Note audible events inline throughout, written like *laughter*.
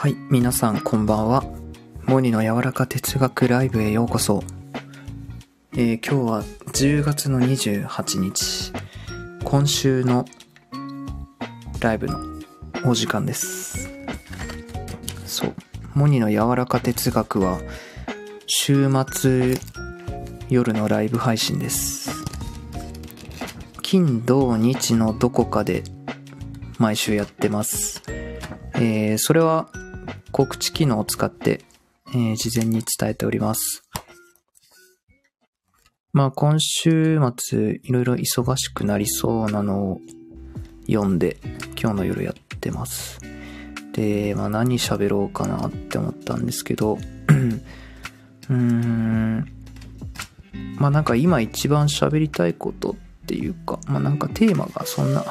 はい、皆さんこんばんは。モニの柔らか哲学ライブへようこそ。えー、今日は10月の28日、今週のライブのお時間です。そう、モニの柔らか哲学は週末夜のライブ配信です。金土日のどこかで毎週やってます。えー、それは告知機能を使って、えー、事前に伝えております。まあ今週末いろいろ忙しくなりそうなのを読んで今日の夜やってます。で、まあ何喋ろうかなって思ったんですけど、うーん、まあなんか今一番喋りたいことっていうか、まあなんかテーマがそんな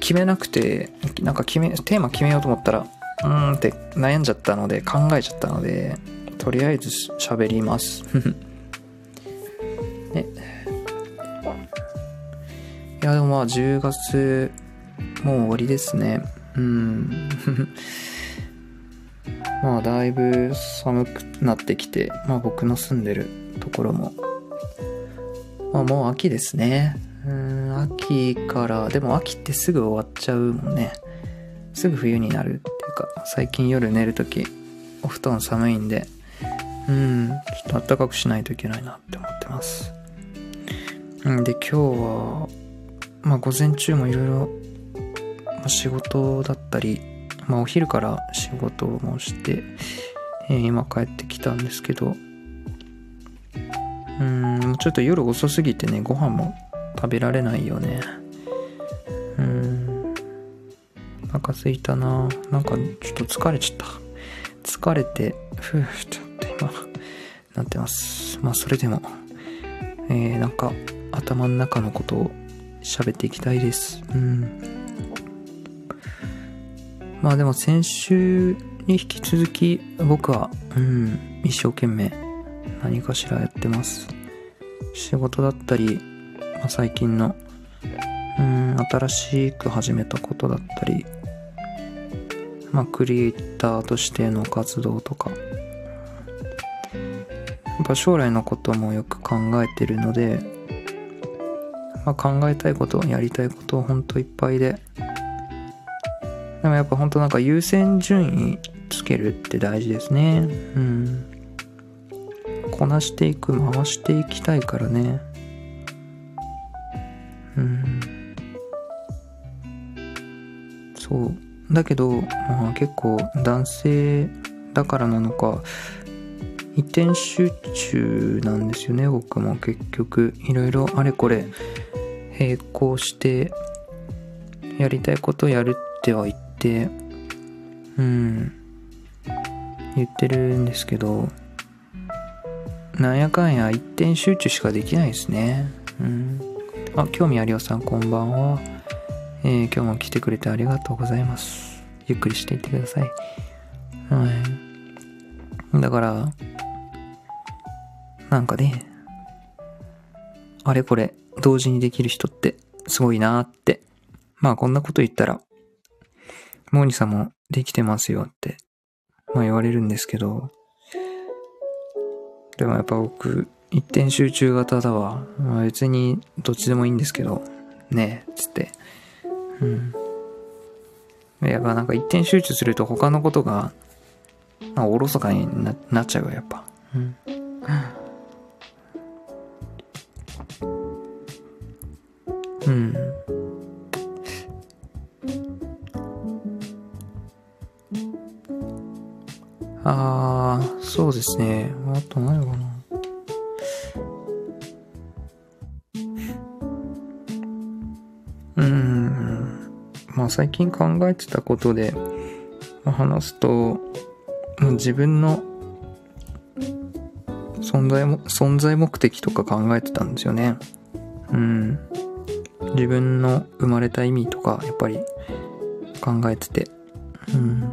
決めなくて、なんか決め、テーマ決めようと思ったら、うーんって悩んじゃったので、考えちゃったので、とりあえず喋ります。*laughs* ね。いや、でもまあ10月、もう終わりですね。うん。*laughs* まあだいぶ寒くなってきて、まあ僕の住んでるところも、まあもう秋ですね。うん、秋から、でも秋ってすぐ終わっちゃうもんね。すぐ冬になるっていうか、最近夜寝るとき、お布団寒いんで、うん、ちょっと暖かくしないといけないなって思ってます。んで、今日は、まあ午前中もいろいろ、仕事だったり、まあお昼から仕事もして、えー、今帰ってきたんですけど、うん、ちょっと夜遅すぎてね、ご飯も食べられないよね。お腹すいたななんかちょっと疲れちゃった。疲れて、ふぅ、ちょっと今、なってます。まあそれでも、えー、なんか頭の中のことを喋っていきたいです。うん。まあでも先週に引き続き僕は、うん、一生懸命何かしらやってます。仕事だったり、まあ、最近の、うん、新しく始めたことだったり、まあ、クリエイターとしての活動とか、やっぱ将来のこともよく考えてるので、まあ、考えたいこと、やりたいことほんといっぱいで、でもやっぱほんとなんか優先順位つけるって大事ですね。うん。こなしていく、回していきたいからね。だけど、まあ結構男性だからなのか、一点集中なんですよね、僕も結局。いろいろあれこれ並行してやりたいことやるっては言って、うん、言ってるんですけど、なんやかんや一点集中しかできないですね。うん。あ、興味ありおさんこんばんは。えー、今日も来てくれてありがとうございます。ゆっくりしていってください。はい。だから、なんかね、あれこれ同時にできる人ってすごいなーって。まあこんなこと言ったら、モーニさんもできてますよって、まあ言われるんですけど、でもやっぱ僕、一点集中型だわ。まあ、別にどっちでもいいんですけど、ねえ、つって。うん。やっぱなんか一点集中すると他のことが、まあ、おろそかにななっちゃうよ、やっぱ。うん。うん。ああ、そうですね。あと何かな。まあ最近考えてたことで、話すと、まあ、自分の存在も、存在目的とか考えてたんですよね。うん。自分の生まれた意味とか、やっぱり考えてて。うん。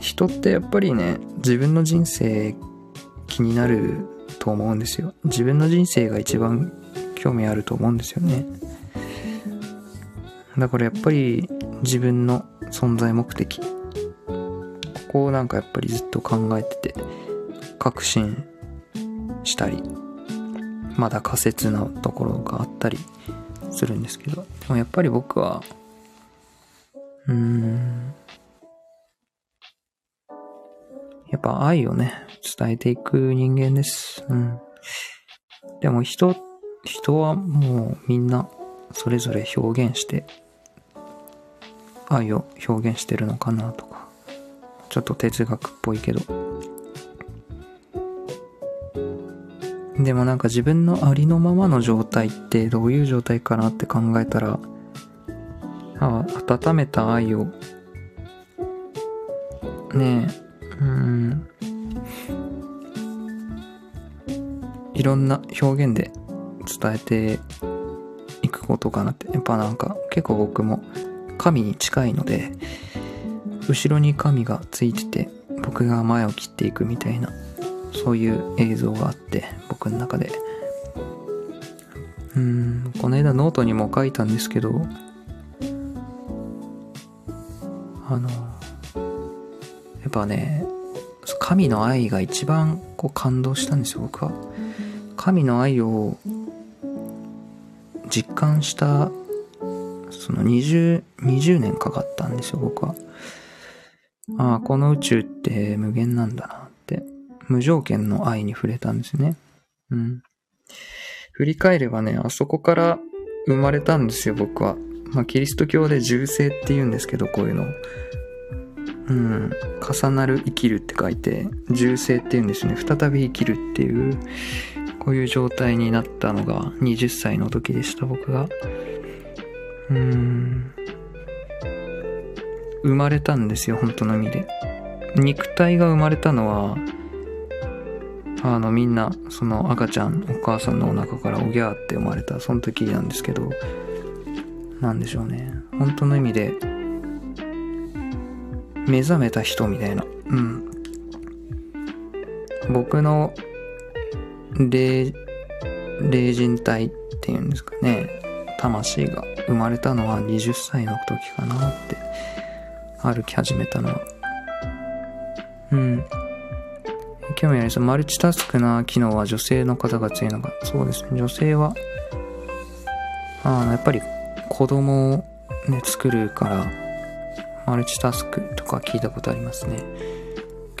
人ってやっぱりね、自分の人生気になると思うんですよ。自分の人生が一番興味あると思うんですよね。だからやっぱり自分の存在目的。ここをなんかやっぱりずっと考えてて、確信したり、まだ仮説なところがあったりするんですけど、でもやっぱり僕は、うーん、やっぱ愛をね、伝えていく人間です。うん。でも人、人はもうみんなそれぞれ表現して愛を表現してるのかなとかちょっと哲学っぽいけど。でもなんか自分のありのままの状態ってどういう状態かなって考えたらあ温めた愛をねえうん。いろんな表現で伝えていくことかなって。やっぱなんか結構僕も神に近いので後ろに神がついてて僕が前を切っていくみたいなそういう映像があって僕の中で。うんこの間ノートにも書いたんですけどあのやっぱね神の愛が一番こう感動したんですよ僕は。神の愛を実感したその20、20年かかったんですよ、僕は。ああ、この宇宙って無限なんだなって、無条件の愛に触れたんですね。うん。振り返ればね、あそこから生まれたんですよ、僕は。まあ、キリスト教で重生って言うんですけど、こういうの。うん。重なる生きるって書いて、重生って言うんですね。再び生きるっていう、こういう状態になったのが20歳の時でした、僕が。うん。生まれたんですよ、本当の意味で。肉体が生まれたのは、あのみんな、その赤ちゃん、お母さんのお腹からおぎゃーって生まれた、その時なんですけど、なんでしょうね。本当の意味で、目覚めた人みたいな。うん。僕の霊、霊人体っていうんですかね。魂が生まれたのは20歳の時かなって歩き始めたのは。うん。興味ありますマルチタスクな機能は女性の方が強いのか。そうですね。女性はあのやっぱり子供をね作るからマルチタスクとか聞いたことありますね。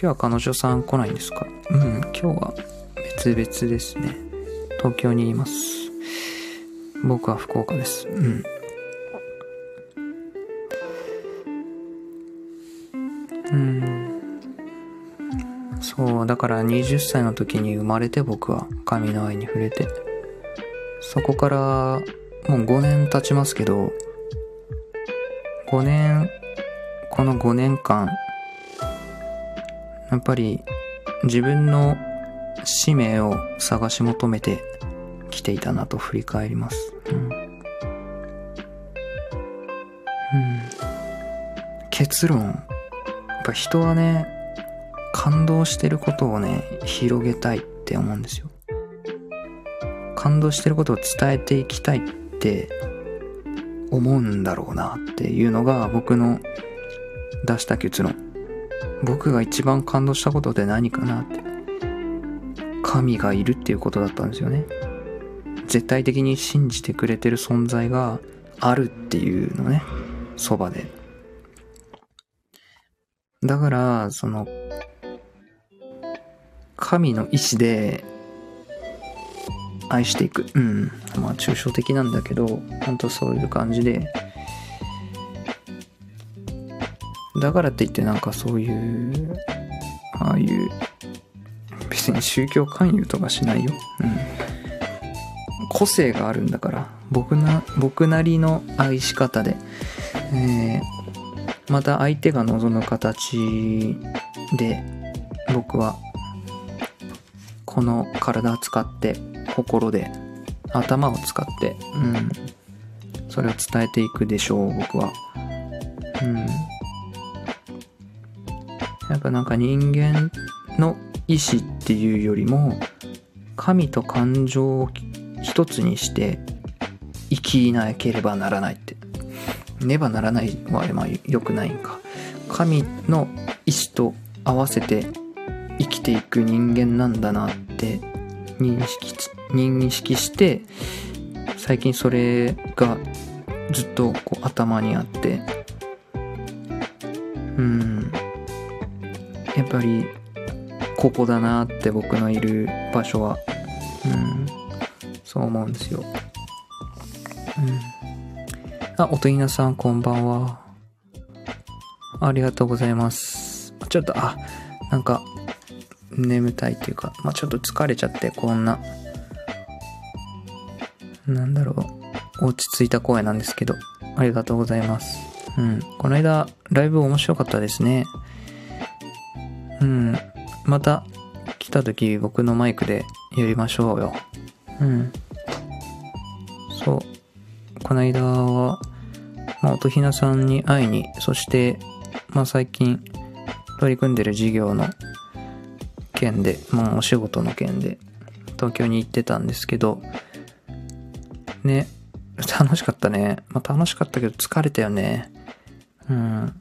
今日は彼女さん来ないんですか？うん。今日は別々ですね。東京にいます。僕は福岡です。うん。うん。そう、だから20歳の時に生まれて僕は神の愛に触れて、そこからもう5年経ちますけど、5年、この5年間、やっぱり自分の使命を探し求めてきていたなと振り返ります。うん。うん、結論、やっぱ人はね、感動してることをね、広げたいって思うんですよ。感動してることを伝えていきたいって思うんだろうなっていうのが僕の出した結論。僕が一番感動したことって何かなって。神がいるっていうことだったんですよね。絶対的に信じてくれてる存在があるっていうのね。そばで。だから、その、神の意志で愛していく。うん。まあ、抽象的なんだけど、本当そういう感じで。だからって言ってなんかそういう、ああいう、別に宗教勧誘とかしないよ。うん。個性があるんだから、僕な、僕なりの愛し方で、えーまた相手が望む形で、僕は、この体を使って、心で、頭を使って、うん。それを伝えていくでしょう、僕は。うん。やっぱなんか人間の意志っていうよりも、神と感情を一つにして生きなければならないって。ねばならないはまあ良くないんか。神の意志と合わせて生きていく人間なんだなって認識認識して最近それがずっとこう頭にあってうんやっぱりここだなって僕のいる場所はそう思うんですよ。うん。あ、おとぎなさんこんばんは。ありがとうございます。ちょっとあなんか眠たいっていうか、まあ、ちょっと疲れちゃってこんな。なんだろう。落ち着いた声なんですけどありがとうございます。うん。この間ライブ面白かったですね。うん。また来た時僕のマイクでやりましょうよ。うんそうこの間は、まあ、音ひなさんに会いに、そして、まあ、最近取り組んでる事業の件で、まあ、お仕事の件で、東京に行ってたんですけど、ね、楽しかったね。まあ、楽しかったけど疲れたよね。うん。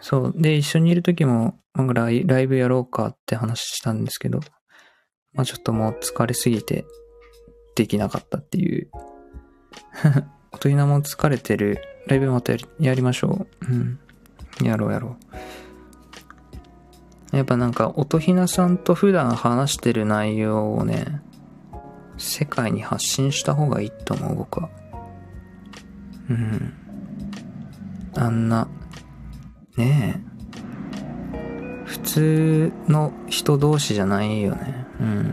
そう。で、一緒にいる時も、まあライライブやろうかって話したんですけど、まあ、ちょっともう疲れすぎて、できなかったっていう。おとりなも疲れてる。ライブまたやりやりましょう。うん。やろうやろう。やっぱなんか、音ひなさんと普段話してる内容をね、世界に発信した方がいいと思う、僕は。うん。あんな、ねえ。普通の人同士じゃないよね。うん。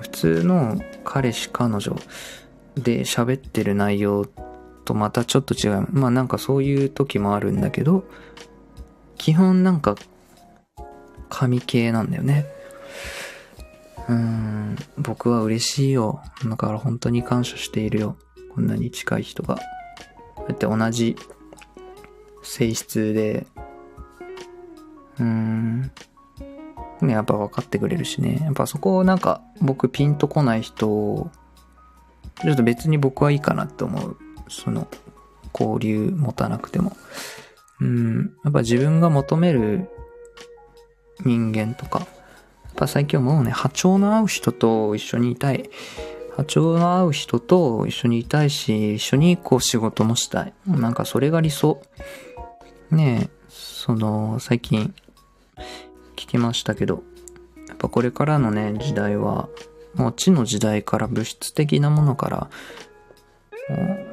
普通の彼氏彼女で喋ってる内容とまたちょっと違う。まあなんかそういう時もあるんだけど、基本なんか神系なんだよね。うん、僕は嬉しいよ。だから本当に感謝しているよ。こんなに近い人が。こうやって同じ性質で、うーん、ね、やっぱ分かってくれるしね。やっぱそこをなんか僕ピンとこない人ちょっと別に僕はいいかなって思う。その、交流持たなくても。うん、やっぱ自分が求める人間とか、やっぱ最近思うね、波長の合う人と一緒にいたい。波長の合う人と一緒にいたいし、一緒にこう仕事もしたい。なんかそれが理想。ねえ、その、最近聞きましたけど、やっぱこれからのね、時代は、もう地の時代から物質的なものから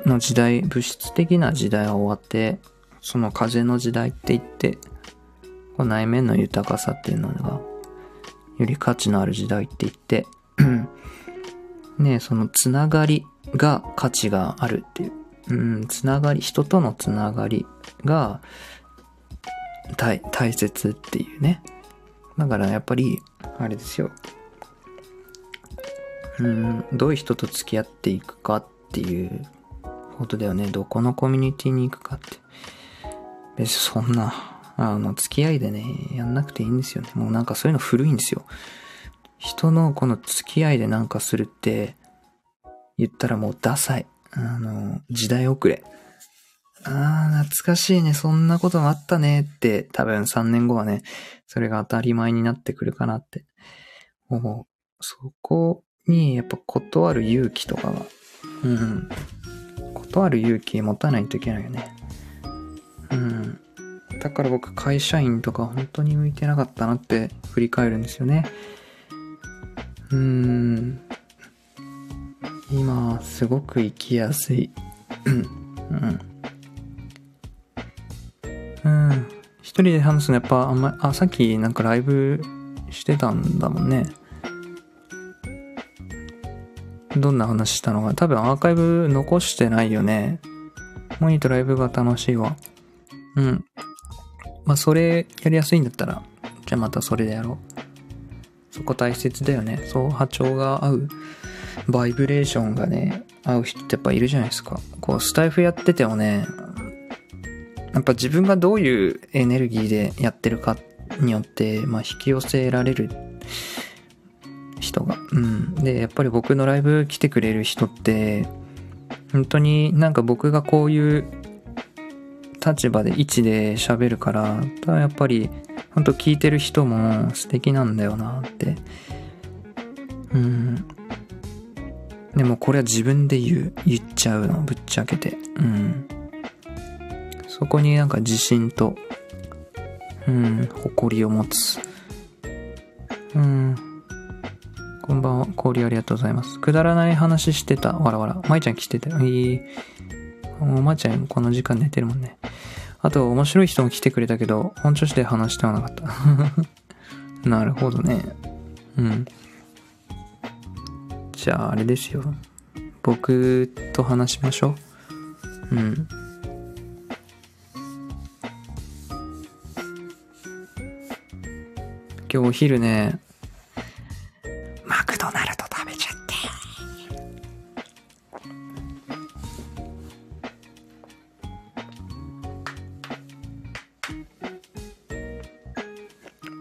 の時代、物質的な時代は終わって、その風の時代って言って、こう内面の豊かさっていうのが、より価値のある時代って言って、*clears throat* ねそのつながりが価値があるっていう。うん、つながり、人とのつながりが大大切っていうね。だからやっぱり、あれですよ。うん、どういう人と付き合っていくかっていうことだよね。どこのコミュニティに行くかって。別にそんな、あの、付き合いでね、やんなくていいんですよね。もうなんかそういうの古いんですよ。人のこの付き合いでなんかするって、言ったらもうダサい。あの、時代遅れ。ああ、懐かしいね。そんなことがあったねって、多分3年後はね、それが当たり前になってくるかなって。もう、そこにやっぱ断る勇気とかは、うん。断る勇気持たないといけないよね。うん。だから僕会社員とか本当に向いてなかったなって振り返るんですよね。うーん。今、すごく生きやすい。うん。うん。一人で話すのやっぱあんま、あ、さっきなんかライブしてたんだもんね。どんな話したのか。多分アーカイブ残してないよね。モニとライブが楽しいわ。うん。まあ、それやりやすいんだったら、じゃあまたそれでやろう。そこ大切だよね。そう、波長が合う。バイブレーションがね、合う人ってやっぱいるじゃないですか。こう、スタイフやっててもね、やっぱ自分がどういうエネルギーでやってるかによって、まあ、引き寄せられる人が。うん。で、やっぱり僕のライブ来てくれる人って、本当になんか僕がこういう立場で位置で喋るから、ただやっぱり、本当聞いてる人も素敵なんだよなって。うん。でもこれは自分で言う、言っちゃうの、ぶっちゃけて。うん。そこになんか自信と、うん、誇りを持つ。うん。こんばんは、氷ありがとうございます。くだらない話してた。わらわら。まいちゃん来てたよ。いい。おまいちゃんこの時間寝てるもんね。あと、面白い人も来てくれたけど、本調子で話してはなかった。*laughs* なるほどね。うん。じゃあ、あれですよ。僕と話しましょう。うん。今日お昼ね、マクドナルド食べちゃって。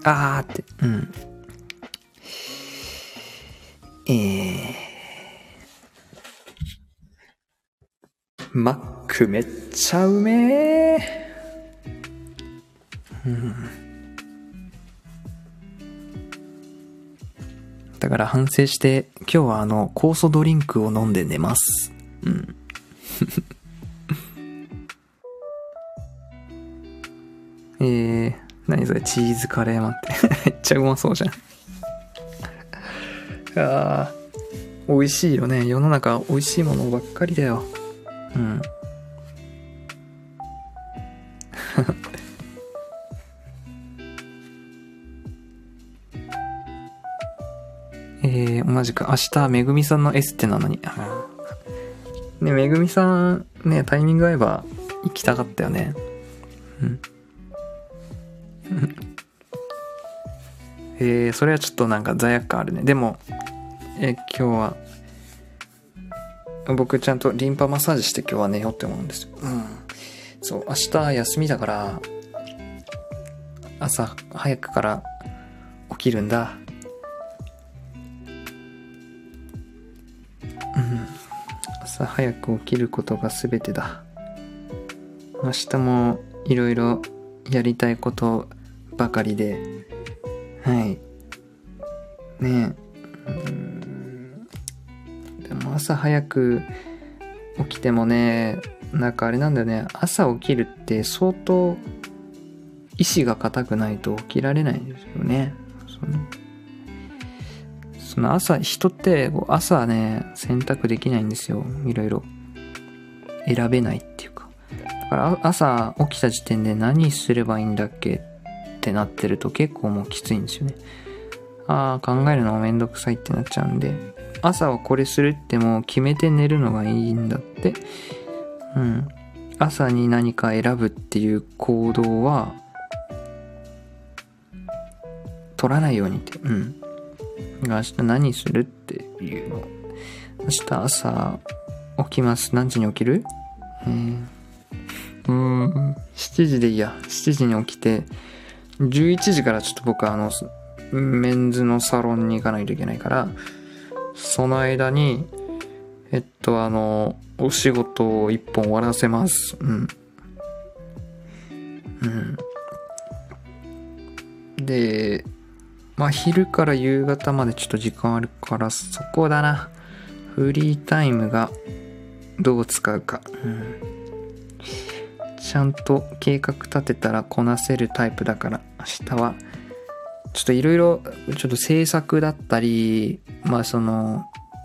あーって、うん。えー。マックめっちゃうめえ。だから反省して、今日はあの、酵素ドリンクを飲んで寝ます。うん。*laughs* えー、何それ、チーズカレーマンって。*laughs* めっちゃうまそうじゃん。*laughs* あ、美味しいよね。世の中美味しいものばっかりだよ。うん。同じく明日、めぐみさんのエステなのに。ね、めぐみさん、ね、タイミング合えば行きたかったよね。うん。えー、それはちょっとなんか罪悪感あるね。でも、えー今日は、僕ちゃんとリンパマッサージして今日は寝ようって思うんですよ。うん。そう、明日休みだから、朝早くから起きるんだ。朝早く起きることが全てだ。明日もいろいろやりたいことばかりで、はい。ねえ。でも朝早く起きてもね、なんかあれなんだよね。朝起きるって相当意志が固くないと起きられないんですよね。そのその朝、人って朝ね、選択できないんですよ。いろいろ。選べないっていうか。だから朝起きた時点で何すればいいんだっけってなってると結構もうきついんですよね。ああ、考えるのもめんどくさいってなっちゃうんで、朝はこれするってもう決めて寝るのがいいんだって。うん。朝に何か選ぶっていう行動は、取らないようにって。うん。明日何するっていうの。明日朝起きます。何時に起きる？うん。うん、7時でいいや。7時に起きて、11時からちょっと僕あの、メンズのサロンに行かないといけないから、その間に、えっと、あの、お仕事を一本終わらせます。うん。うん。で、まあ、昼から夕方までちょっと時間あるから、そこだな。フリータイムがどう使うか。うん。ちゃんと計画立てたらこなせるタイプだから、明日は、ちょっといろいろ、ちょっと制作だったり、まあその、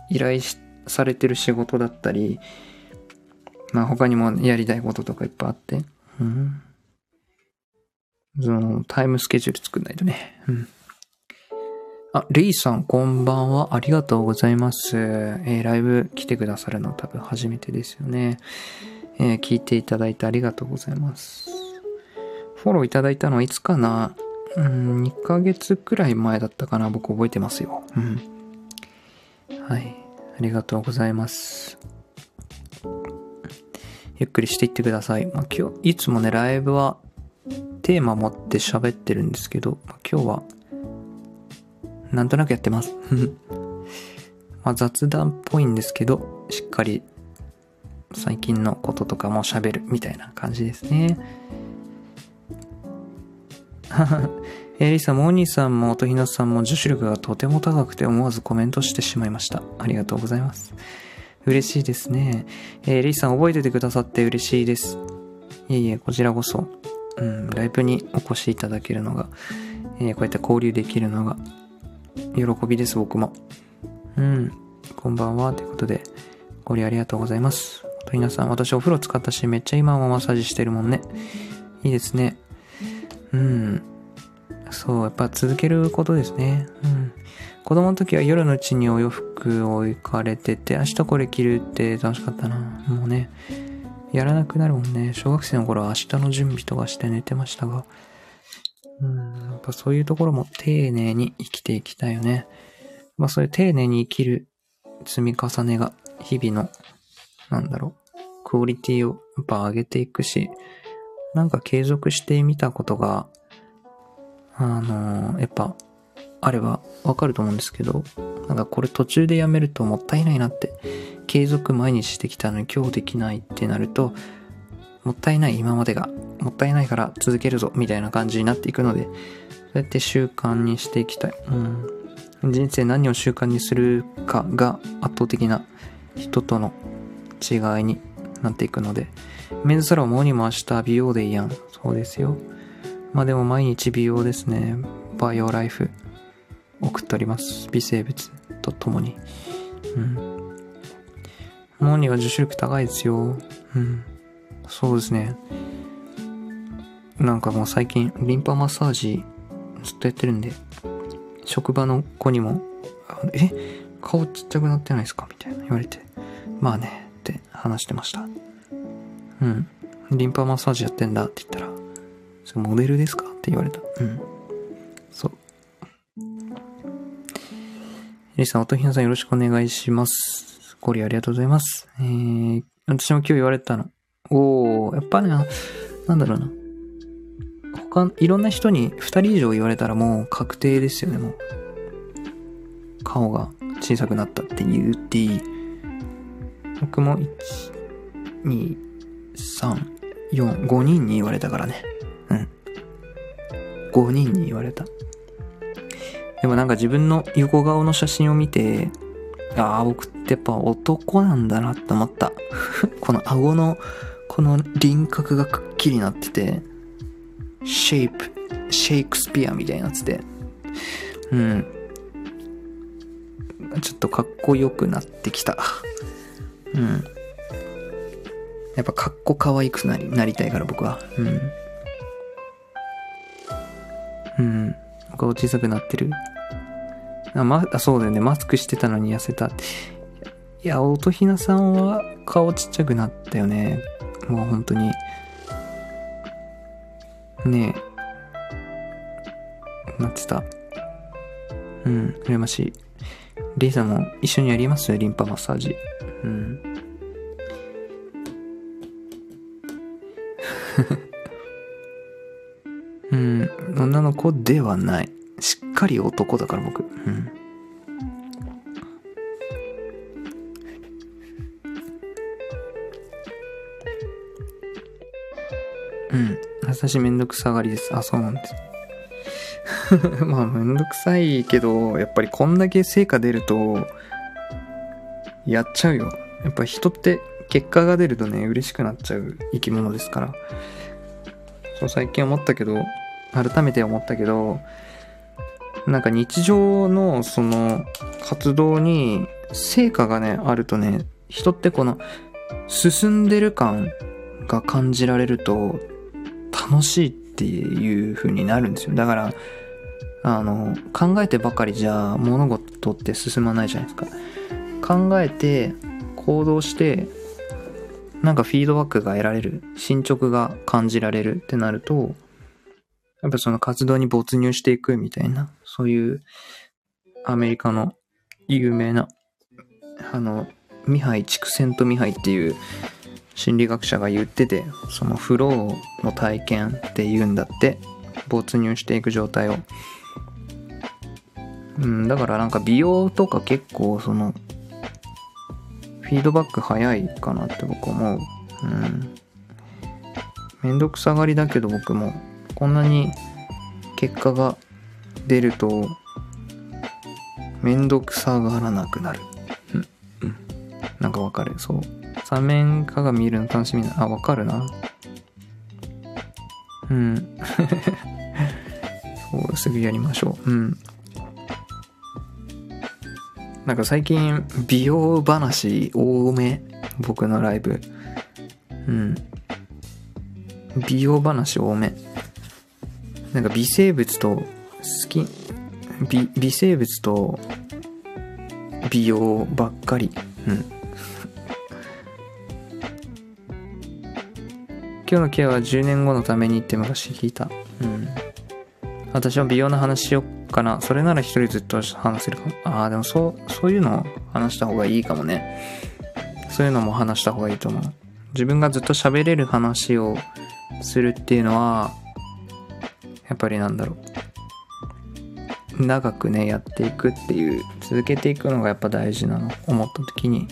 依頼されてる仕事だったり、まあ他にもやりたいこととかいっぱいあって、うん。その、タイムスケジュール作んないとね。うん。あ、レイさん、こんばんは。ありがとうございます。えー、ライブ来てくださるの多分初めてですよね。えー、聞いていただいてありがとうございます。フォローいただいたのはいつかな？うん、2ヶ月くらい前だったかな。僕覚えてますよ。うん。はい。ありがとうございます。ゆっくりしていってください。まあ、今日、いつもね、ライブはテーマ持って喋ってるんですけど、まあ、今日は、なんとなくやってます。*laughs* まあ、雑談っぽいんですけど、しっかり最近のこととかも喋るみたいな感じですね。*laughs* えリサ、モーニーさんも音ひなさんも女子力がとても高くて思わずコメントしてしまいました。ありがとうございます。嬉しいですね。えー、リさん覚えててくださって嬉しいです。いえいえ、こちらこそ、うん、ライブにお越しいただけるのが、えー、こうやって交流できるのが、喜びです、僕も。うん、こんばんは、ということで、ご利用ありがとうございます。と皆さん、私お風呂使ったし、めっちゃ今もマッサージしてるもんね。いいですね。うん。そう、やっぱ続けることですね。うん。子供の時は夜のうちにお洋服を行かれてて、明日これ着るって楽しかったな。もうね、やらなくなるもんね。小学生の頃は明日の準備とかして寝てましたが。うん、やっぱそういうところも丁寧に生きていきたいよね。まあそういう丁寧に生きる積み重ねが日々の、なんだろう、クオリティをやっぱ上げていくし、なんか継続してみたことが、あのー、やっぱあればわかると思うんですけど、なんかこれ途中でやめるともったいないなって、継続毎日してきたのに今日できないってなると、もったいない今までが、もったいないから続けるぞみたいな感じになっていくので、そうやって習慣にしていきたい。うん。人生何を習慣にするかが圧倒的な人との違いになっていくので、メンズサロンもにも明日美容でいいやん。そうですよ。まあでも毎日美容ですね。バイオライフ。送っております。微生物とともに。うん。モーニーは女子力高いですよ。うん。そうですね。なんかもう最近、リンパマッサージずっとやってるんで、職場の子にも、え顔ちっちゃくなってないですか？みたいな言われて、まあね、って話してました。うん。リンパマッサージやってんだって言ったら、それモデルですか？って言われた。うん。そう。エリさん、音ひなさんよろしくお願いします。ご利ありがとうございます。えー、私も今日言われたの。おー、やっぱね、なんだろうな。他、いろんな人に二人以上言われたらもう確定ですよね、もう。顔が小さくなったって言っていい。僕も1、2、3、4、5人に言われたからね。うん。5人に言われた。でもなんか自分の横顔の写真を見て、ああ、僕ってやっぱ男なんだなって思った。*laughs* この顎の、この輪郭がくっきりなってて、シェイプ、シェイクスピアみたいなってて、うん。ちょっとかっこよくなってきた。うん。やっぱかっこ可愛くなり、なりたいから僕は。うん。うん。顔小さくなってる？あ、ま、あ、そうだよね。マスクしてたのに痩せた。いや、音ひなさんは顔ちっちゃくなったよね。もう本当に。ねえ。なってた。うん、羨ましい。リーさんも一緒にやります？リンパマッサージ。うん。*laughs* うん、女の子ではない。しっかり男だから僕。うん。私めんどくさがりです。あ、そうなんです。*laughs* まあめんどくさいけど、やっぱりこんだけ成果出ると、やっちゃうよ。やっぱ人って結果が出るとね、嬉しくなっちゃう生き物ですから。そう最近思ったけど、改めて思ったけど、なんか日常のその活動に成果がね、あるとね、人ってこの進んでる感が感じられると楽しいっていう風になるんですよ。だから、あの、考えてばかりじゃ物事って進まないじゃないですか。考えて、行動して、なんかフィードバックが得られる、進捗が感じられるってなると、やっぱその活動に没入していくみたいな、そういうアメリカの有名な、あの、ミハイ、チクセントミハイっていう心理学者が言ってて、そのフローの体験って言うんだって、没入していく状態を。うん、だからなんか美容とか結構その、フィードバック早いかなって僕思う。うん。めんどくさがりだけど僕も、こんなに結果が出ると、めんどくさがらなくなる。うん。なんかわかる？そう。三面鏡見るの楽しみな。あ、わかるな。うん。*laughs* そう、すぐやりましょう。うん。なんか最近、美容話多め。僕のライブ。うん。美容話多め。なんか微生物と、好き、微、微生物と、美容ばっかり。うん。今日のケアは10年後のためにって昔聞いた。うん。私は美容の話しよっかな。それなら一人ずっと話せるかも。ああ、でもそう、そういうの話した方がいいかもね。そういうのも話した方がいいと思う。自分がずっと喋れる話をするっていうのは、やっぱりなんだろう。長くね、やっていくっていう、続けていくのがやっぱ大事なの。思った時に。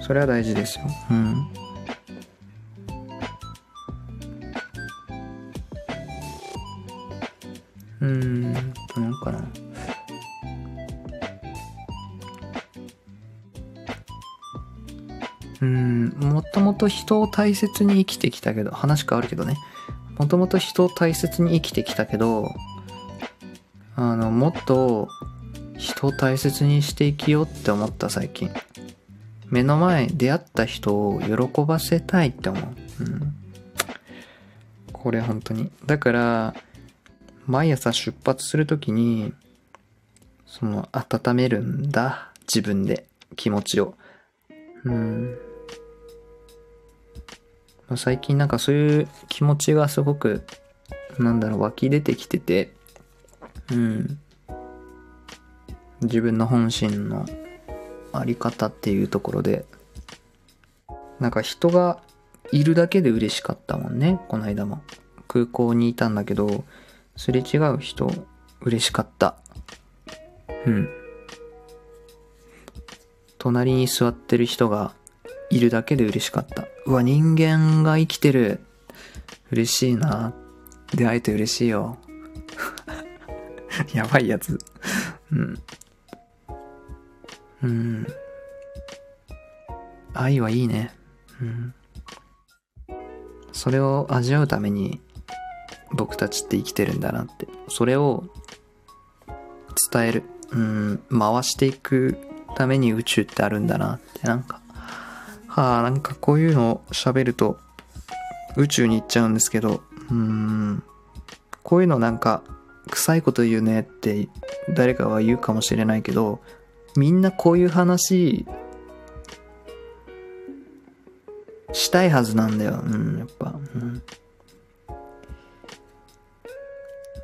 それは大事ですよ。うん。うーん、なんかな。うーん、もともと人を大切に生きてきたけど、話変わるけどね。もともと人を大切に生きてきたけど、あの、もっと人を大切にして生きようって思った最近。目の前出会った人を喜ばせたいって思う。うん。これ本当に。だから、毎朝出発するときに、その、温めるんだ。自分で。気持ちを。うん。最近なんかそういう気持ちがすごく、なんだろう、湧き出てきてて、うん。自分の本心のあり方っていうところで、なんか人がいるだけで嬉しかったもんね、この間も。空港にいたんだけど、すれ違う人、嬉しかった。うん。隣に座ってる人がいるだけで嬉しかった。うわ、人間が生きてる。嬉しいな。出会えて嬉しいよ。*laughs* やばいやつ。うん。うん。愛はいいね。うん。それを味わうために僕たちって生きてるんだなって。それを伝える。うん、回していくために宇宙ってあるんだなってなんか。はあ、なんかこういうのを喋ると宇宙に行っちゃうんですけど、うん、こういうのなんか臭いこと言うねって誰かは言うかもしれないけど、みんなこういう話したいはずなんだよ。うん、やっぱ。うん。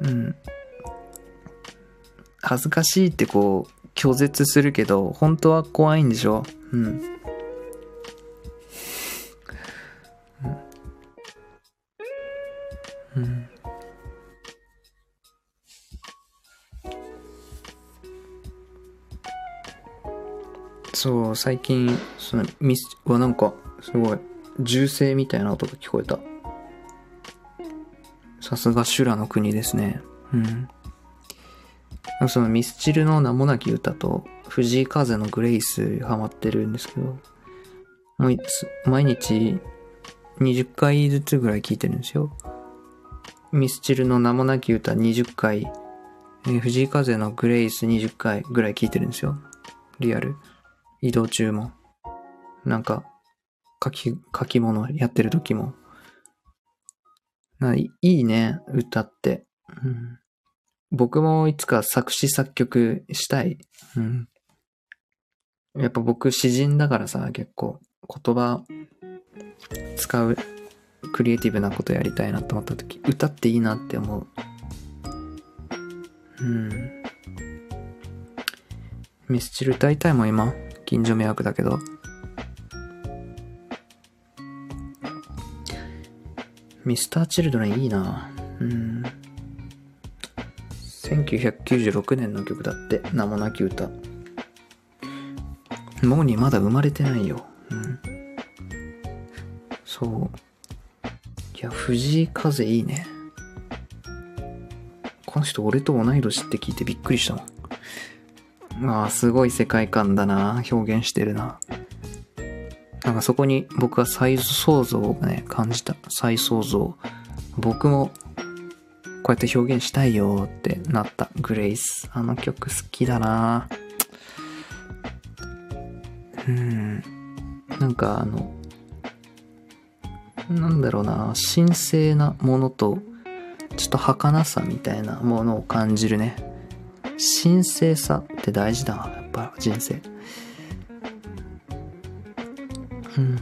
うん。恥ずかしいってこう、拒絶するけど、本当は怖いんでしょ？うん。うん。うんそう、最近、その、ミス、はなんか、すごい、銃声みたいな音が聞こえた。さすが修羅の国ですね。うん。そのミスチルの名もなき歌と藤井風のグレイスハマってるんですけど、もういつ毎日20回ずつぐらい聴いてるんですよ。ミスチルの名もなき歌20回、えー藤井風のグレイス20回ぐらい聴いてるんですよ。リアル。移動中も。なんか、書き、書き物やってる時も。ないいいね、歌って。うん僕もいつか作詞作曲したい。うん。やっぱ僕詩人だからさ、結構言葉使うクリエイティブなことやりたいなと思った時、歌っていいなって思う。うん。ミスチル歌いたいもん今。近所迷惑だけど。ミスターチルドレンいいな。うん。1996年の曲だって、名もなき歌。モーニーまだ生まれてないよ。うん。そう。いや、藤井風いいね。この人俺と同い年って聞いてびっくりしたもん。まあ、すごい世界観だな。表現してるな。なんかそこに僕は再創造をね、感じた。再創造。僕もこうやって表現したいよってなった。グレイス。あの曲好きだなうん。なんかあの、なんだろうな、神聖なものと、ちょっと儚さみたいなものを感じるね。神聖さって大事だな、やっぱ人生。うん。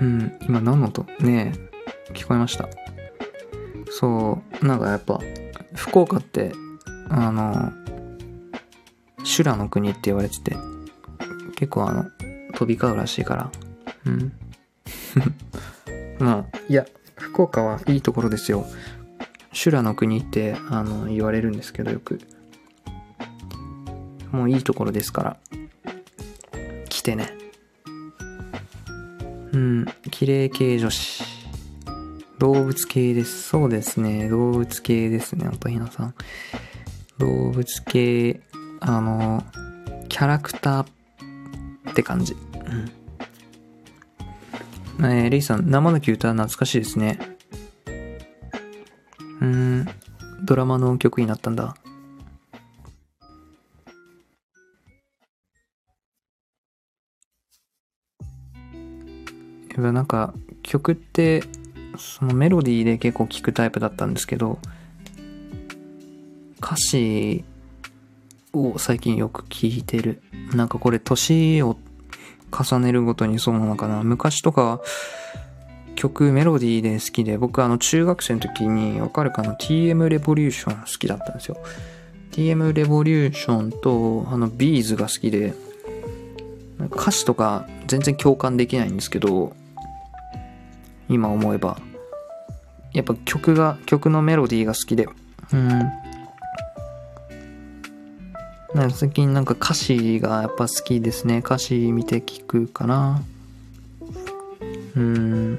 うん、今何の音？ねえ、聞こえました。そう、なんかやっぱ、福岡って、あの、修羅の国って言われてて、結構あの、飛び交うらしいから、うん。*laughs* まあ、いや、福岡はいいところですよ。修羅の国って、あの、言われるんですけど、よく。もういいところですから。来てね。うん、綺麗系女子。動物系です。そうですね。動物系ですね、音ひなさん。動物系、あの、キャラクターって感じ。うん。えー、レイさん、生のき歌懐かしいですね。うん、ドラマの曲になったんだ。やっぱなんか曲ってそのメロディーで結構聴くタイプだったんですけど歌詞を最近よく聞いてる。なんかこれ年を重ねるごとにそうなのかな。昔とか曲メロディーで好きで僕あの中学生の時にわかるかな。TM レボリューション好きだったんですよ。TM レボリューションとあのビーズが好きで歌詞とか全然共感できないんですけど今思えば。やっぱ曲が曲のメロディーが好きで。うん。なんか最近なんか歌詞がやっぱ好きですね。歌詞見て聞くかな。うん。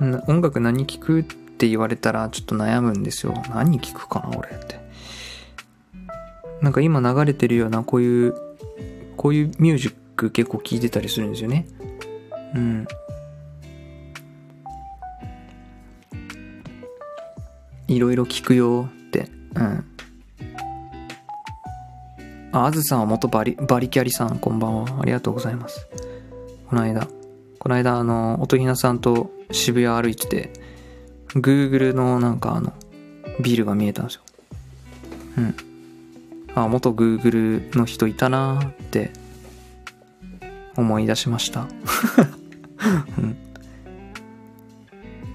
な音楽何聞くって言われたらちょっと悩むんですよ。何聞くかな俺って。なんか今流れてるようなこういうこういうミュージック結構聞いてたりするんですよね。うん。いろいろ聞くよって。うん。ああずさんは元バリバリキャリさんこんばんは。ありがとうございます。この間。この間あの音ひなさんと渋谷歩いてて Google のなんかあのビルが見えたんですよ。うん。あ元 Google の人いたなーって思い出しました、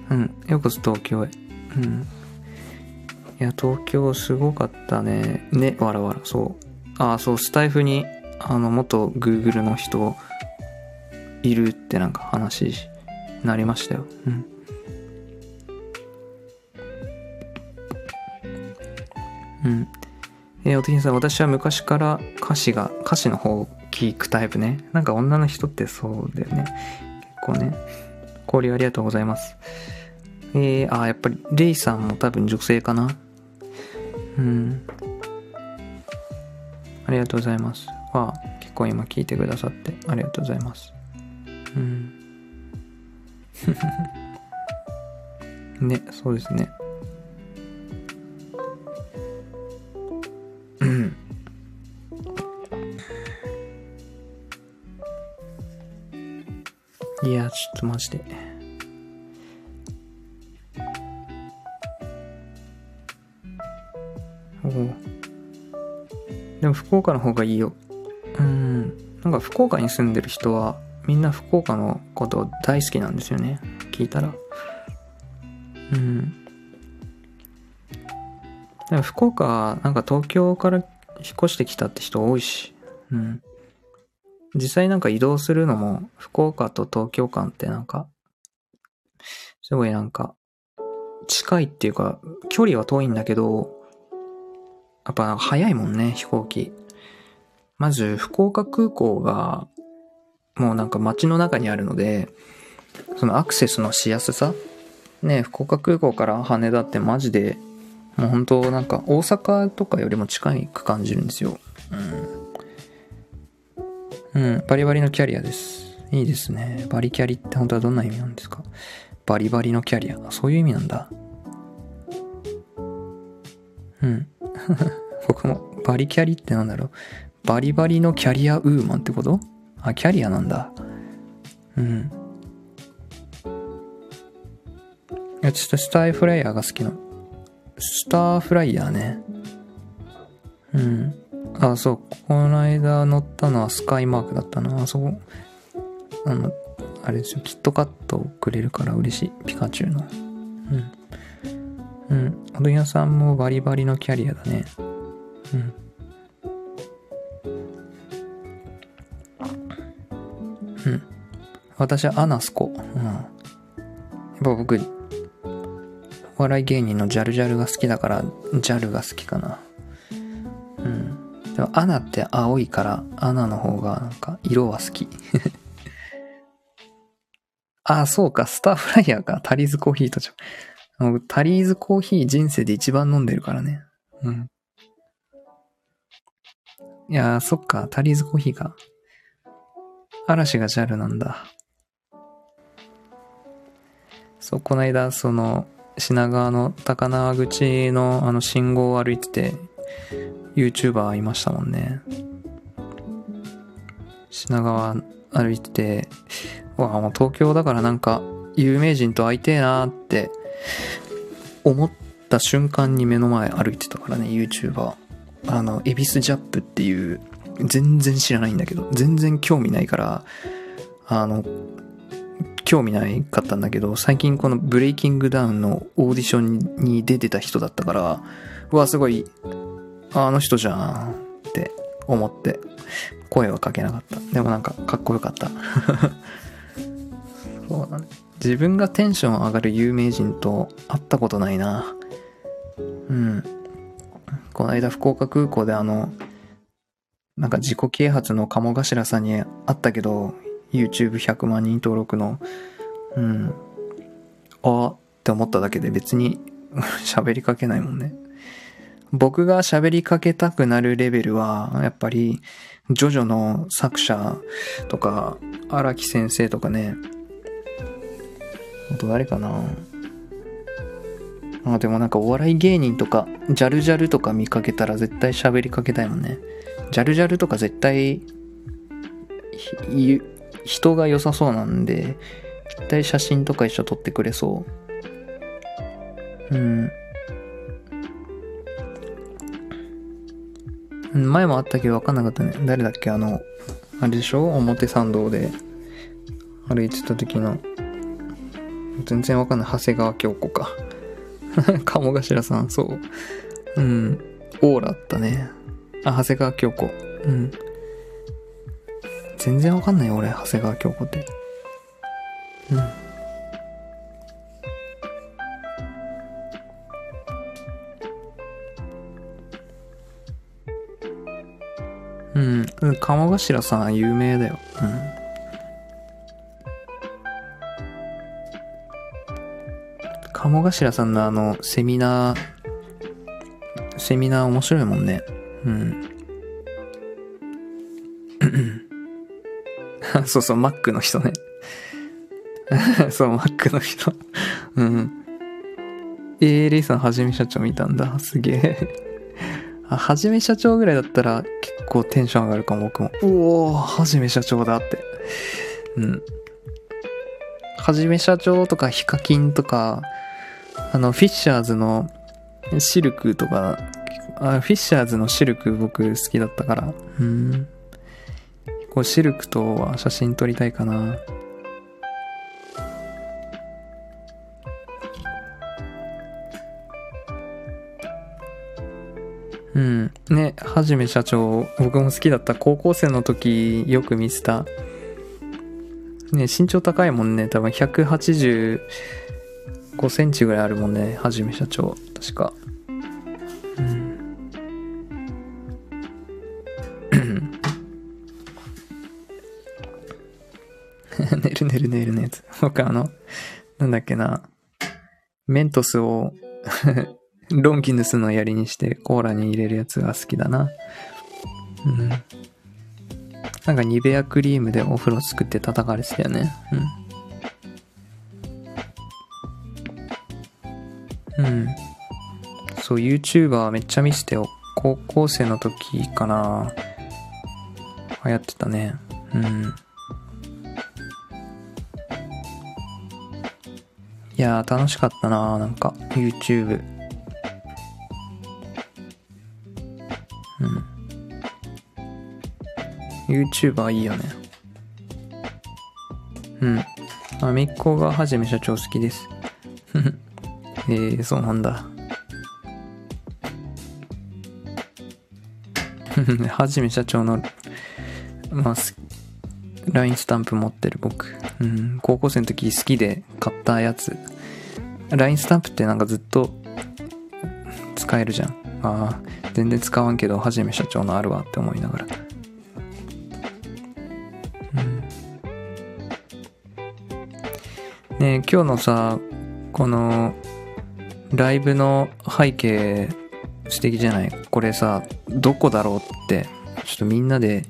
うん、ようこそ東京へ。うん。いや、東京すごかったね。ね、わらわら、そう。ああ、そう、スタイフに、あの、元 Google の人、いるってなんか話になりましたよ。うん。うん。えー、おてんさん、私は昔から歌詞が、歌詞の方聞くタイプね。なんか女の人ってそうだよね。結構ね。交流ありがとうございます。えー、あ、やっぱり、レイさんも多分女性かな。うん。ありがとうございます。は、結構今聞いてくださってありがとうございます。うん。*laughs* ね、そうですね。いや、ちょっとマジで。お。でも福岡の方がいいよ。うん。なんか福岡に住んでる人はみんな福岡のこと大好きなんですよね。聞いたら。うん。でも福岡、なんか東京から引っ越してきたって人多いし。うん。実際なんか移動するのも福岡と東京間ってなんか、すごいなんか、近いっていうか、距離は遠いんだけど、やっぱ早いもんね、飛行機。まず、福岡空港が、もうなんか街の中にあるので、そのアクセスのしやすさね、福岡空港から羽田ってマジで、もう本当なんか大阪とかよりも近く感じるんですよ。うん。うん、バリバリのキャリアです。いいですね。バリキャリって本当はどんな意味なんですか？バリバリのキャリア。そういう意味なんだ。うん。*laughs* 僕もバリキャリってなんだろう。バリバリのキャリアウーマンってこと？あ、キャリアなんだ。うん。いや、ちょっとスターフライヤーが好きな。スターフライヤーね。うん。あ、そう。この間乗ったのはスカイマークだったな。あそこ。あの、あれですよ。キットカットをくれるから嬉しい。ピカチュウの。うん。うん。おどん屋さんもバリバリのキャリアだね。うん。うん。私はアナスコ。うん。やっぱ僕、お笑い芸人のジャルジャルが好きだから、ジャルが好きかな。うん。でも、アナって青いから、アナの方がなんか色は好き。*laughs* あ、そうか、スターフライヤーか。タリーズコーヒーとちょ。僕タリーズコーヒー人生で一番飲んでるからね。うん。いやー、そっか、タリーズコーヒーか。嵐がジャルなんだ。そう、この間、その、品川の高輪口のあの信号を歩いてて、YouTuber いましたもんね。品川歩いてて、わあ、もう東京だからなんか、有名人と会いてえなーって思った瞬間に目の前歩いてたからね、YouTuber。あの、エビスジャップっていう、全然知らないんだけど、全然興味ないから、あの、興味ないかったんだけど、最近このブレイキングダウンのオーディションに出てた人だったから、うわ、すごい、あの人じゃんって思って、声はかけなかった。でもなんか、かっこよかった。*laughs* そうだね。自分がテンション上がる有名人と会ったことないな。うん。この間福岡空港であの、なんか自己啓発の鴨頭さんに会ったけど、YouTube100 万人登録の、うん。あーって思っただけで別に *laughs* 喋りかけないもんね。僕が喋りかけたくなるレベルは、やっぱり、ジョジョの作者とか、荒木先生とかね。あと誰かなあ、でもなんかお笑い芸人とか、ジャルジャルとか見かけたら絶対喋りかけたいもんね。ジャルジャルとか絶対、人が良さそうなんで、絶対写真とか一緒撮ってくれそう。うん。前もあったけど分かんなかったね。誰だっけ？あの、あれでしょ？表参道で歩いてた時の全然わかんない。長谷川京子か。*laughs* 鴨頭さん、そう。うん。オーラあったね。あ、長谷川京子。うん。全然わかんない、俺、長谷川京子って。うん。鴨頭さん有名だよ。うん。鴨頭さんのあの、セミナー、セミナー面白いもんね。うん。*laughs* そうそう、マックの人ね。*laughs* そう、マックの人。うん。えー、レイさん、はじめ社長見たんだ。すげえ。あ、はじめ社長ぐらいだったら構テンション上がるかも、僕も。おー、はじめ社長だって。うん。はじめ社長とかヒカキンとか、あの、フィッシャーズのシルクとか、あフィッシャーズのシルク僕好きだったから。うん。こうシルクとは写真撮りたいかな。はじめ社長、僕も好きだった。高校生の時よく見てた。ね、身長高いもんね。多分185センチぐらいあるもんね。はじめ社長。確か。うん。*laughs* 寝る寝る寝るねやつ。僕あの、なんだっけな。メントスをロンギヌスの槍にしてコーラに入れるやつが好きだな。うん。なんかニベアクリームでお風呂作って叩かれてたよね。うん。うん。そう、YouTuber めっちゃ見せてよ。高校生の時かな。流行ってたね。うん。いやー楽しかったななんか YouTube。YouTuber いいよね。うん。あ、みっこがはじめ社長好きです。*laughs* えー、そうなんだ。*laughs* はじめ社長の、まあ、LINE スタンプ持ってる僕。うん、高校生の時好きで買ったやつ。LINE スタンプってなんかずっと使えるじゃん。ああ、全然使わんけど、はじめ社長のあるわって思いながら。ね今日のさ、この、ライブの背景素敵じゃない？これさ、どこだろうって、ちょっとみんなで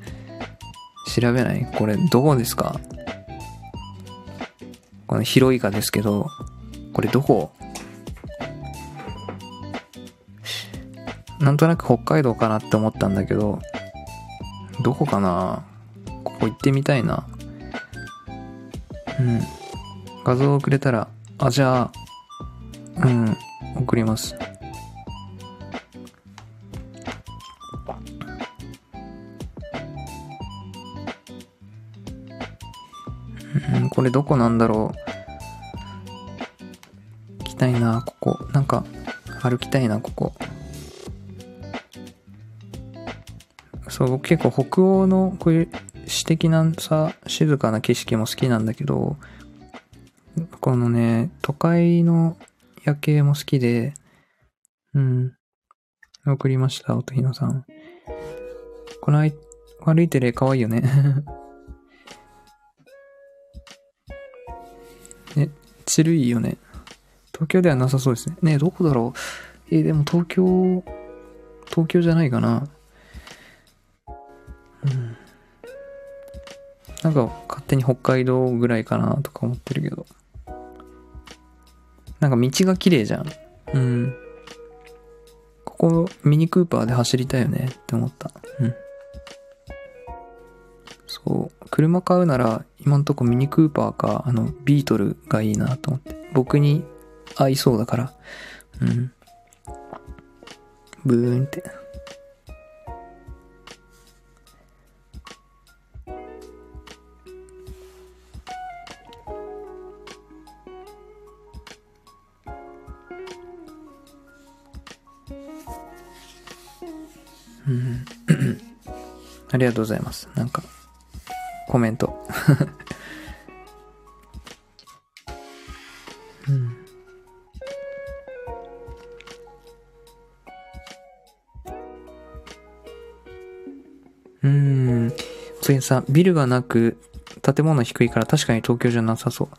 調べない？これどこですか？この広いかですけど、これどこ？なんとなく北海道かなって思ったんだけど、どこかな？ここ行ってみたいな。うん。画像をくれたら、あ、じゃあ、うん、送ります。うん、これどこなんだろう。行きたいな、ここ。なんか、歩きたいな、ここ。そう、僕結構北欧のこういう詩的なさ、静かな景色も好きなんだけど、このね、都会の夜景も好きで、うん。送りました、音ひのさん。この歩いてる絵かわいよね。え、*laughs* チルいよね。東京ではなさそうですね。ねどこだろう。えー、でも東京、東京じゃないかな。うん。なんか勝手に北海道ぐらいかなとか思ってるけど。なんか道が綺麗じゃん。うん。ここミニクーパーで走りたいよねって思った。うん。そう。車買うなら今んとこミニクーパーかあのビートルがいいなと思って。僕に合いそうだから。うん。ブーンって。りがとうございます。なんか、コメント。*laughs* うん。うん。ついさ、ビルがなく、建物低いから確かに東京じゃなさそう。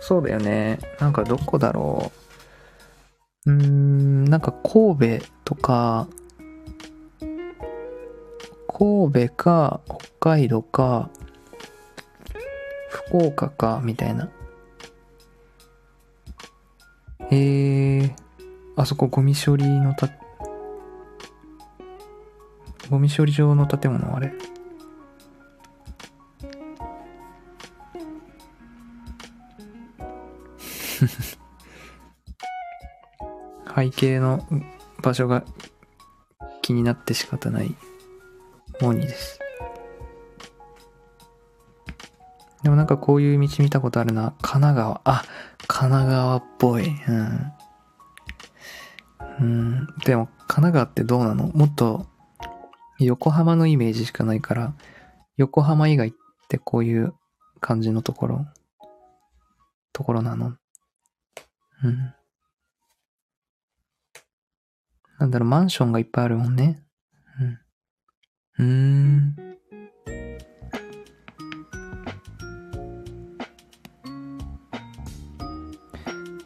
そうだよね。なんかどこだろう。うーん、なんか神戸とか、神戸か、北海道か、福岡か、みたいな。えー、あそこゴミ処理のた、ゴミ処理場の建物あれ。*laughs* 背景の場所が気になって仕方ない。モニです。でもなんかこういう道見たことあるな。神奈川。あ、神奈川っぽい。うん。うん。でも神奈川ってどうなの？もっと横浜のイメージしかないから、横浜以外ってこういう感じのところ、ところなの？うん。なんだろう、マンションがいっぱいあるもんね。うん。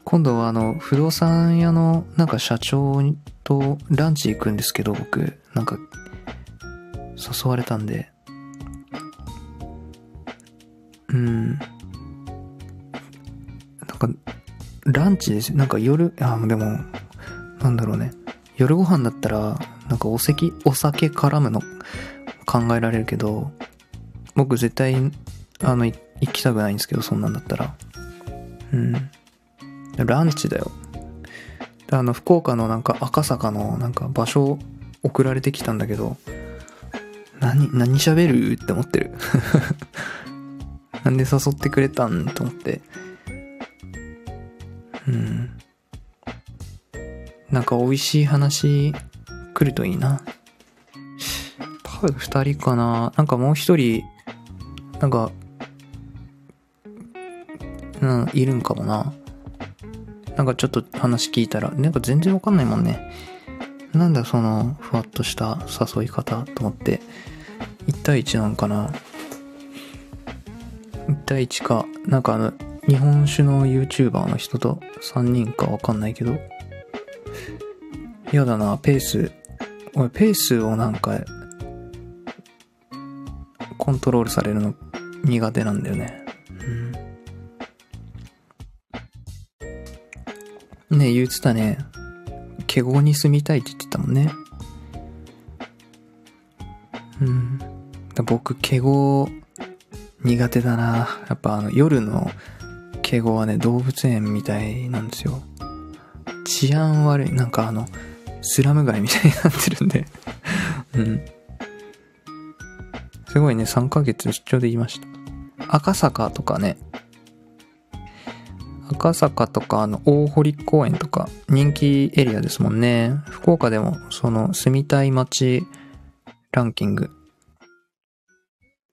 今度はあの、不動産屋のなんか社長とランチ行くんですけど、僕、なんか、誘われたんで。うん。なんか、ランチですなんか夜、あ、でも、なんだろうね。夜ご飯だったら、なんかお酒、お酒絡むの？考えられるけど、僕絶対、あの、行きたくないんですけど、そんなんだったら。うん。ランチだよ。あの、福岡のなんか赤坂のなんか場所送られてきたんだけど、何、何喋る？って思ってる。なんで誘ってくれたん？と思って。うん。なんか美味しい話来るといいな。多分二人かな。なんかもう一人、なんか、うん、いるんかもな。なんかちょっと話聞いたら、なんか全然わかんないもんね。なんだその、ふわっとした誘い方と思って。1対1なんかな ?1 対1か、なんかあの、日本酒の YouTuber の人と3人かわかんないけど。やだな、ペース。俺、ペースをなんか、コントロールされるの苦手なんだよね。うん。ね言ってたね。華厳に住みたいって言ってたもんね。うん。だ僕、華厳苦手だな。やっぱあの夜の華厳はね、動物園みたいなんですよ。治安悪い。なんかあの、スラム街みたいになってるんで。うん。すごいね、3ヶ月出張で言いました。赤坂とかね。赤坂とか、あの、大堀公園とか、人気エリアですもんね。福岡でも、その、住みたい街ランキング、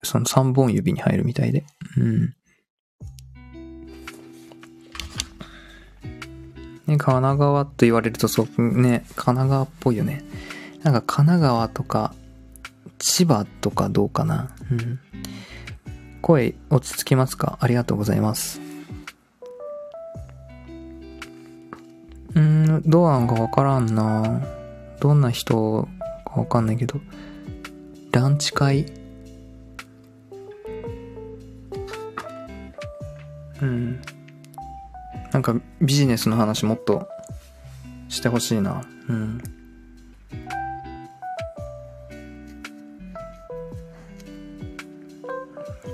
その3本指に入るみたいで。うん。ね、神奈川と言われるとそう、ね、神奈川っぽいよね。なんか神奈川とか、千葉とかどうかな。うん。声落ち着きますか？ありがとうございます。うん、どうなんかわからんなどんな人かわかんないけど。ランチ会？うん。なんかビジネスの話もっとしてほしいな。うん。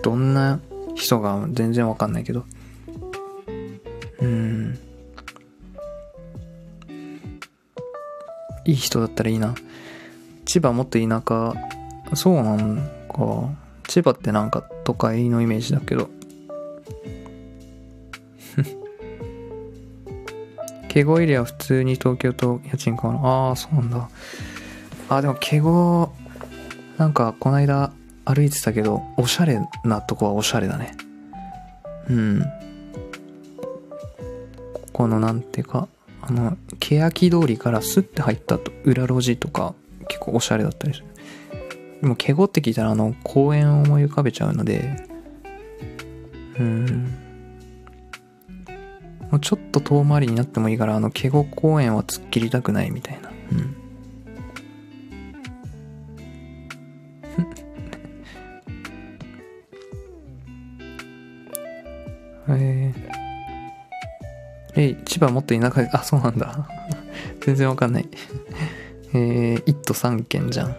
どんな人が全然わかんないけど。うん。いい人だったらいいな。千葉もっと田舎、そうなんか。千葉ってなんか都会のイメージだけど。敬語エリアは普通に東京と家賃変わる。ああ、そうなんだ。あ、でも敬語、なんかこの間歩いてたけどおしゃれなとこはおしゃれだねうんこのなんていうかあの欅通りからスッて入ったと裏路地とか結構おしゃれだったりするでもケゴって聞いたらあの公園を思い浮かべちゃうのでうんもうちょっと遠回りになってもいいからあのケゴ公園は突っ切りたくないみたいなうん *laughs* えー、え、千葉もっと田舎で、あ、そうなんだ。*laughs* 全然わかんない。*laughs* えー、1都3県じゃん。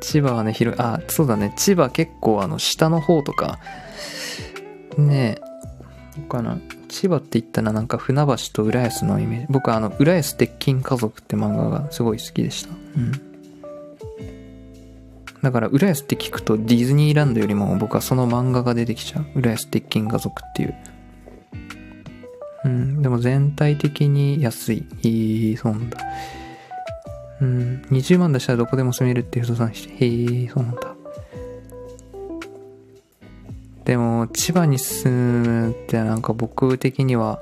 千葉はね、広い、あ、そうだね。千葉結構あの、下の方とか、ねえ、どうかな。千葉って言ったらなんか船橋と浦安のイメージ。僕はあの、浦安鉄筋家族って漫画がすごい好きでした。うん。だから、浦安って聞くとディズニーランドよりも僕はその漫画が出てきちゃう。浦安鉄筋家族っていう。うん、でも全体的に安い。いい、そうなんだ。うん、20万出したらどこでも住めるっていう人さんして、へえ、そうなんだ。でも、千葉に住むってなんか僕的には、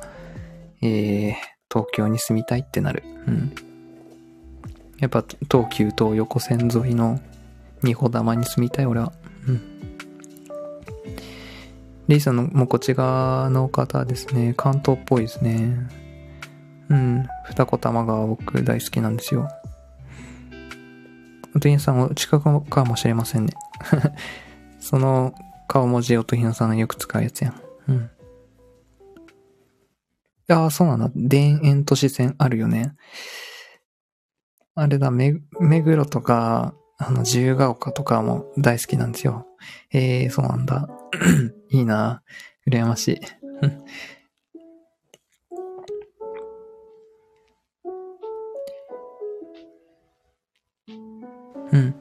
えー、東京に住みたいってなる。うん。やっぱ東急と横線沿いの二穂玉に住みたい俺は。うん。リーさんのもうこっち側の方ですね。関東っぽいですね。うん。二子玉川僕大好きなんですよ。音ひなさんお近くかもしれませんね。*laughs* その顔文字音ひなさんがよく使うやつやん。うん。ああ、そうなんだ。田園都市線あるよね。あれだ、目、目黒とか、あの、自由が丘とかも大好きなんですよ。ええー、そうなんだ。*clears throat* いいな羨ましい。*laughs* うん。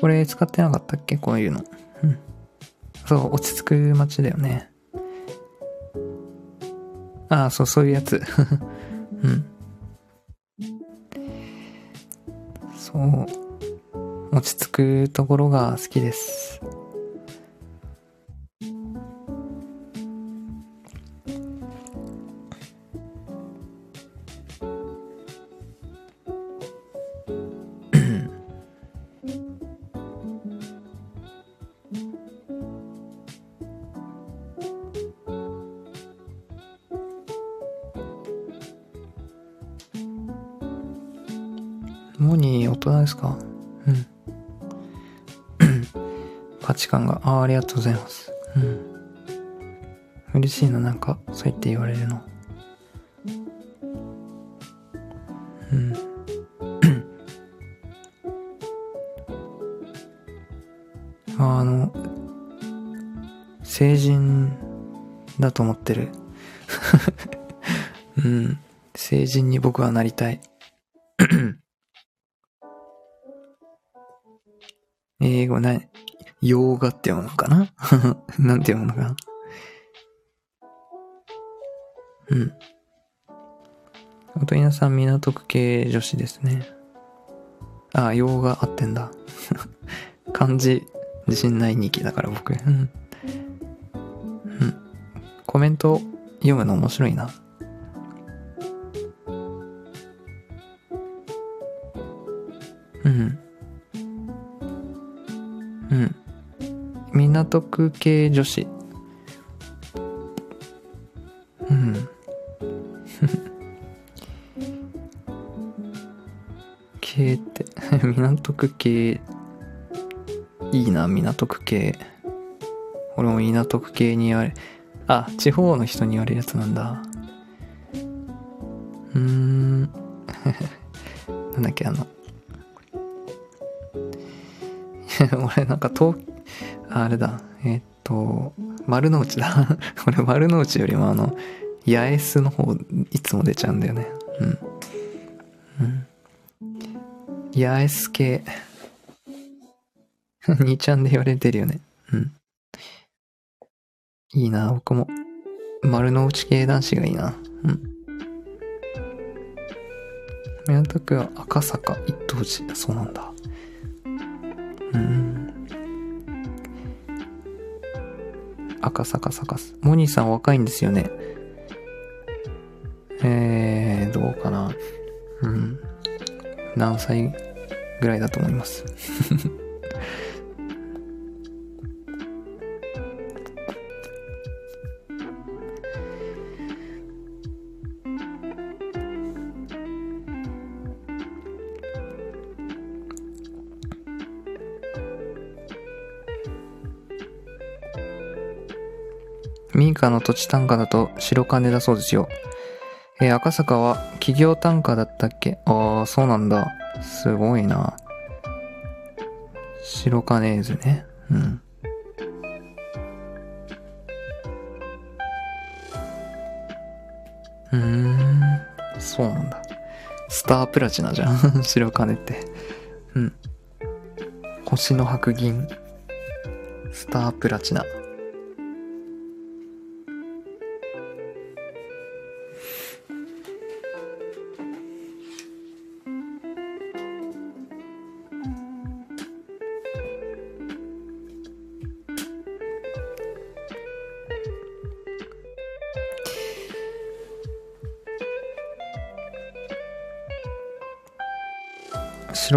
これ使ってなかったっけ？こういうの。うん。そう、落ち着く街だよね。ああ、そう、そういうやつ。*laughs* うん。そう。落ち着くところが好きです。とうございます。うん。嬉しいな、なんか、そう言って言われるの。うん。あの、成人だと思ってる。*laughs* うん。成人に僕はなりたい。*clears throat* 英語ない、洋画って読むのかな？*laughs* なんて読むのかな？うん。おとりなさん、港区系女子ですね。あ、洋画合ってんだ。*laughs* 漢字、自信ない2期だから僕。うん。コメント読むの面白いな。うん。港区系女子。うん。*laughs* 系って、*laughs* 港区系、いいな、港区系。俺も港区系に言われ、あ、地方の人に言われるやつなんだ。うーん。*laughs* なんだっけ、あの、俺なんか東、あれだ、え、っと、丸の内だ。*laughs* 俺丸の内よりもあの、八重洲の方、いつも出ちゃうんだよね。うん。うん。八重洲系。*laughs* 2ちゃんで言われてるよね。うん。いいな、僕も。丸の内系男子がいいな。うん。港区は赤坂一等地。そうなんだ。うん。赤坂サカス。モニーさん若いんですよね。えー、どうかな。うん。何歳ぐらいだと思います？*laughs* 民家の土地単価だと白金だそうですよ。えー赤坂は企業単価だったっけ？ああ、そうなんだ。すごいな。白金図ね。うん。うーん、そうなんだ。スタープラチナじゃん。*laughs* 白金って。うん。星の白銀。スタープラチナ。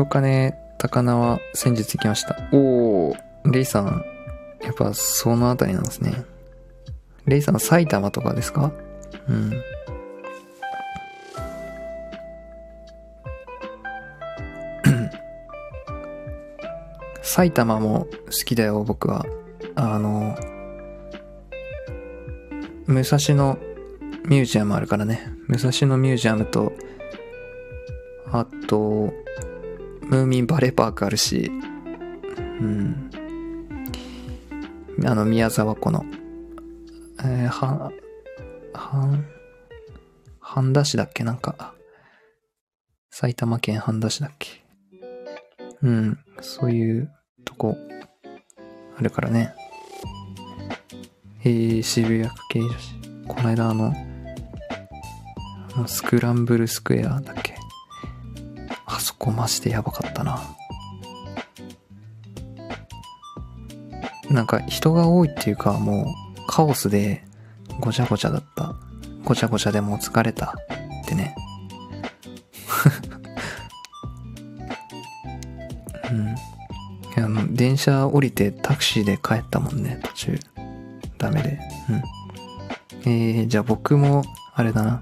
金高輪は先日行きました。おー、レイさん、やっぱそのあたりなんですね。レイさん埼玉とかですか？うん。*coughs* 埼玉も好きだよ、僕は。あの、武蔵野ミュージアムあるからね。武蔵野ミュージアムと、ムーミンバレーパークあるし、うん。あの、宮沢湖の、えー、は、は、半田市だっけ？なんか、埼玉県半田市だっけ？うん、そういうとこ、あるからね。えー、渋谷区系女子。この間あの、スクランブルスクエアだっけ？こマジでやばかったな。なんか人が多いっていうかもうカオスでごちゃごちゃだった。ごちゃごちゃでもう疲れたってね。*laughs* うん。いやあの、電車降りてタクシーで帰ったもんね、途中。ダメで。うん。えー、じゃあ僕も、あれだな。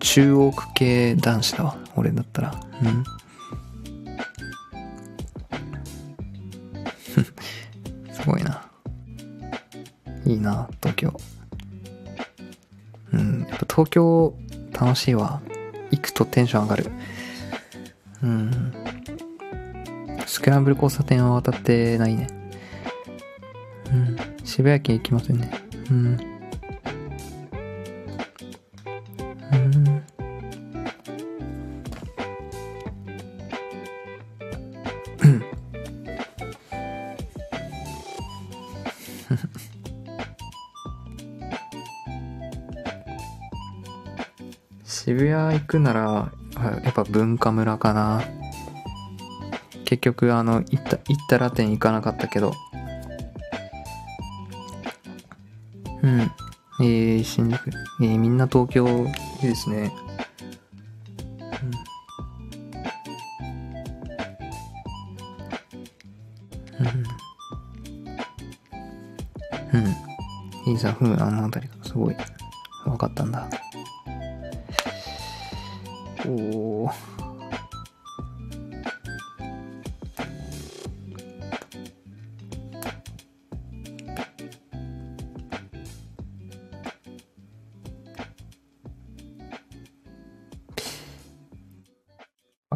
中央区系男子だわ。俺だったら。うん。すごいな。いいな、東京。うん。やっぱ東京楽しいわ。行くとテンション上がる。うん。スクランブル交差点は渡ってないね。うん。渋谷駅行きませんね。うん。うん。行くなら、やっぱ文化村かな。結局、あの、行った、行ったら店行かなかったけど。うん。えー、新宿。えー、みんな東京、いいですね。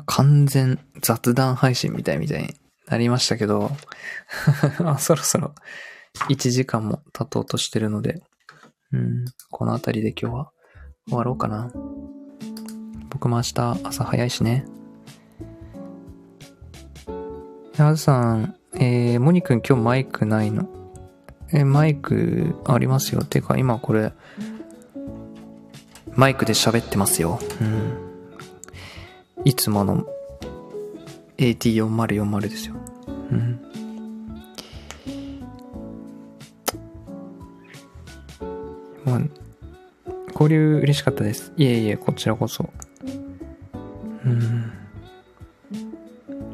完全雑談配信みたいみたいになりましたけど、*laughs* そろそろ1時間も経とうとしてるので、うん、この辺りで今日は終わろうかな。僕も明日朝早いしね。やずさん、えー、モニくん今日マイクないの？えーマイクありますよ。てか今これ、マイクで喋ってますよ。うん。いつもの AT4040 ですよ。うん。交流嬉しかったです。いえいえ、こちらこそ。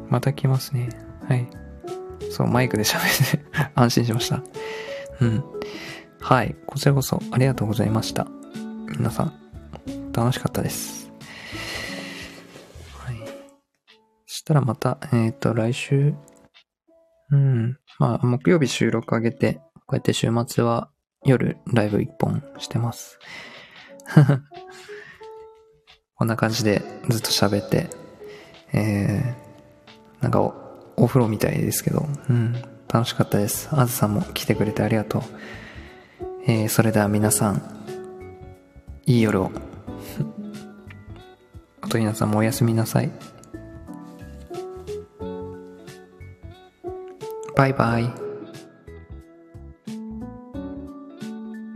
また来ますね。はい。そう、マイクで喋って *laughs* 安心しました。うん。はい。こちらこそありがとうございました。皆さん、楽しかったです。はい。そしたらまた、えっ、と、来週、うん。まあ、木曜日収録上げて、こうやって週末は夜ライブ一本してます。こんな感じでずっと喋って、えー、なんかおお風呂みたいですけど、うん。楽しかったです。あずさんも来てくれてありがとう。えー、それでは皆さん、いい夜を。*laughs* あと皆さんもおやすみなさい。バイバイ。